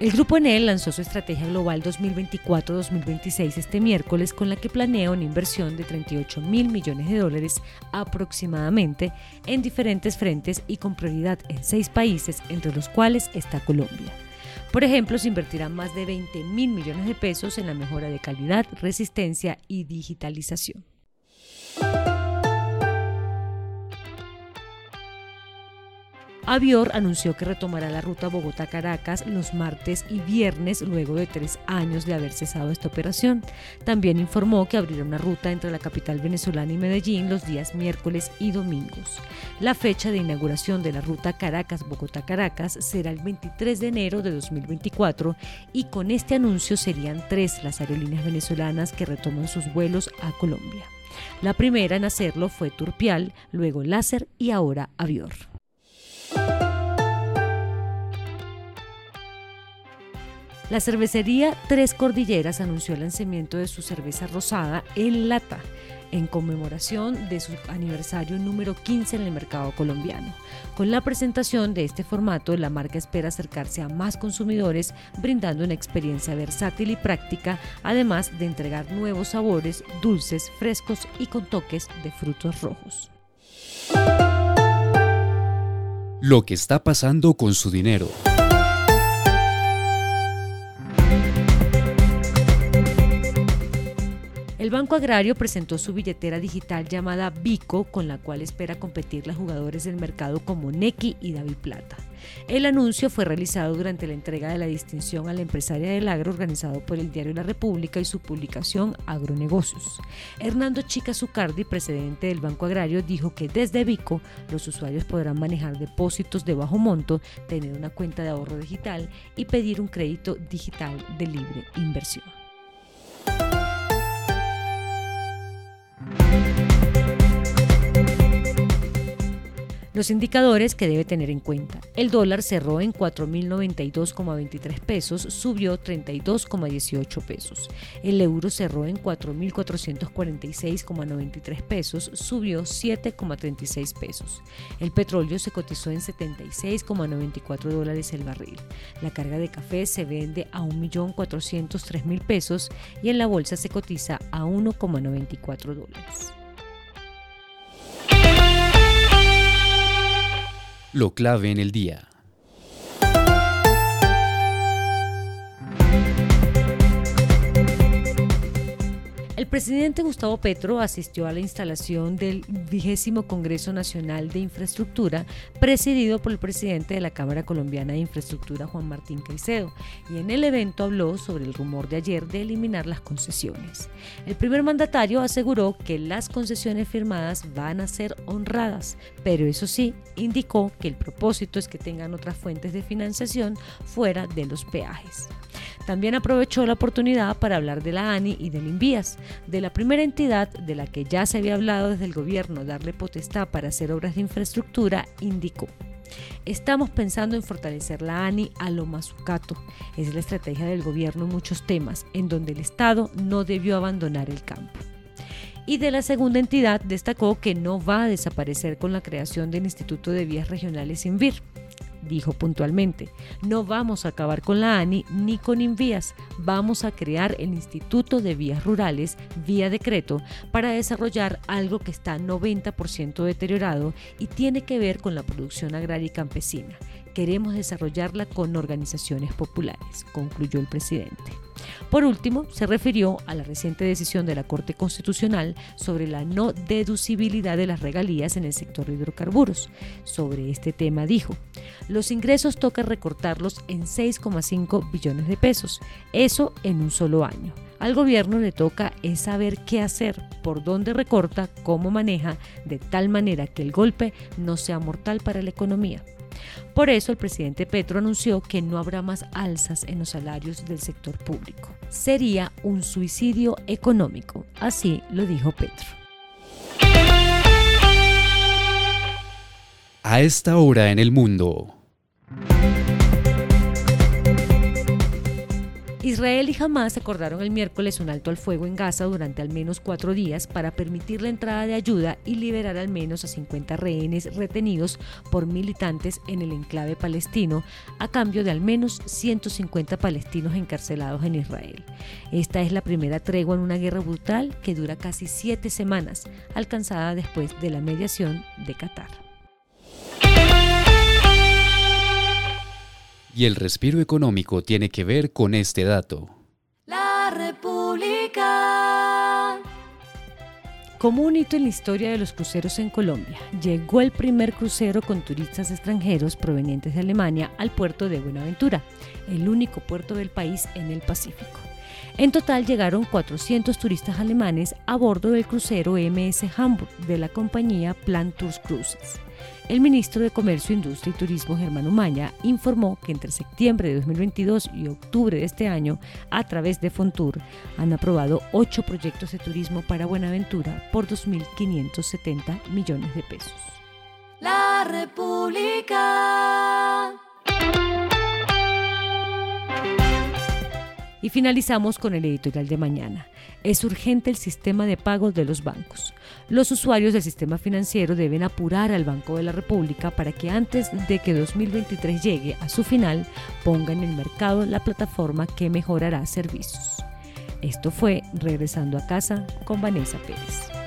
El Grupo Enel lanzó su Estrategia Global 2024-2026 este miércoles con la que planea una inversión de 38 mil millones de dólares aproximadamente en diferentes frentes y con prioridad en seis países, entre los cuales está Colombia. Por ejemplo, se invertirán más de 20 mil millones de pesos en la mejora de calidad, resistencia y digitalización. Avior anunció que retomará la ruta Bogotá-Caracas los martes y viernes luego de tres años de haber cesado esta operación. También informó que abrirá una ruta entre la capital venezolana y Medellín los días miércoles y domingos. La fecha de inauguración de la ruta Caracas-Bogotá-Caracas será el 23 de enero de 2024 y con este anuncio serían tres las aerolíneas venezolanas que retoman sus vuelos a Colombia. La primera en hacerlo fue Turpial, luego Láser y ahora Avior. La cervecería Tres Cordilleras anunció el lanzamiento de su cerveza rosada en lata en conmemoración de su aniversario número 15 en el mercado colombiano. Con la presentación de este formato, la marca espera acercarse a más consumidores, brindando una experiencia versátil y práctica, además de entregar nuevos sabores, dulces, frescos y con toques de frutos rojos. Lo que está pasando con su dinero. El Banco Agrario presentó su billetera digital llamada Bico, con la cual espera competir a jugadores del mercado como Neki y David Plata. El anuncio fue realizado durante la entrega de la distinción a la empresaria del agro organizado por el diario La República y su publicación Agronegocios. Hernando Chica Zucardi, presidente del Banco Agrario, dijo que desde Bico los usuarios podrán manejar depósitos de bajo monto, tener una cuenta de ahorro digital y pedir un crédito digital de libre inversión. Los indicadores que debe tener en cuenta. El dólar cerró en 4.092,23 pesos, subió 32,18 pesos. El euro cerró en 4.446,93 pesos, subió 7,36 pesos. El petróleo se cotizó en 76,94 dólares el barril. La carga de café se vende a 1.403.000 pesos y en la bolsa se cotiza a 1,94 dólares. Lo clave en el día. Presidente Gustavo Petro asistió a la instalación del vigésimo Congreso Nacional de Infraestructura, presidido por el presidente de la Cámara Colombiana de Infraestructura, Juan Martín Caicedo, y en el evento habló sobre el rumor de ayer de eliminar las concesiones. El primer mandatario aseguró que las concesiones firmadas van a ser honradas, pero eso sí, indicó que el propósito es que tengan otras fuentes de financiación fuera de los peajes. También aprovechó la oportunidad para hablar de la ANI y del INVIAS, de la primera entidad de la que ya se había hablado desde el gobierno darle potestad para hacer obras de infraestructura, indicó. Estamos pensando en fortalecer la ANI a lo mazucato. Es la estrategia del gobierno en muchos temas, en donde el Estado no debió abandonar el campo. Y de la segunda entidad destacó que no va a desaparecer con la creación del Instituto de Vías Regionales INVIR dijo puntualmente, no vamos a acabar con la ANI ni con Invías, vamos a crear el Instituto de Vías Rurales vía decreto para desarrollar algo que está 90% deteriorado y tiene que ver con la producción agraria y campesina. Queremos desarrollarla con organizaciones populares, concluyó el presidente. Por último, se refirió a la reciente decisión de la Corte Constitucional sobre la no deducibilidad de las regalías en el sector de hidrocarburos. Sobre este tema dijo, los ingresos toca recortarlos en 6,5 billones de pesos, eso en un solo año. Al gobierno le toca es saber qué hacer, por dónde recorta, cómo maneja, de tal manera que el golpe no sea mortal para la economía. Por eso el presidente Petro anunció que no habrá más alzas en los salarios del sector público. Sería un suicidio económico, así lo dijo Petro. A esta hora en el mundo. Israel y Hamas acordaron el miércoles un alto al fuego en Gaza durante al menos cuatro días para permitir la entrada de ayuda y liberar al menos a 50 rehenes retenidos por militantes en el enclave palestino, a cambio de al menos 150 palestinos encarcelados en Israel. Esta es la primera tregua en una guerra brutal que dura casi siete semanas, alcanzada después de la mediación de Qatar. Y el respiro económico tiene que ver con este dato. La República. Como un hito en la historia de los cruceros en Colombia, llegó el primer crucero con turistas extranjeros provenientes de Alemania al puerto de Buenaventura, el único puerto del país en el Pacífico. En total llegaron 400 turistas alemanes a bordo del crucero MS Hamburg de la compañía Plan Tours Cruises. El ministro de Comercio, Industria y Turismo, Germán Umaña, informó que entre septiembre de 2022 y octubre de este año, a través de Fontour, han aprobado ocho proyectos de turismo para Buenaventura por 2.570 millones de pesos. La República. Y finalizamos con el editorial de mañana. Es urgente el sistema de pagos de los bancos. Los usuarios del sistema financiero deben apurar al Banco de la República para que antes de que 2023 llegue a su final ponga en el mercado la plataforma que mejorará servicios. Esto fue Regresando a casa con Vanessa Pérez.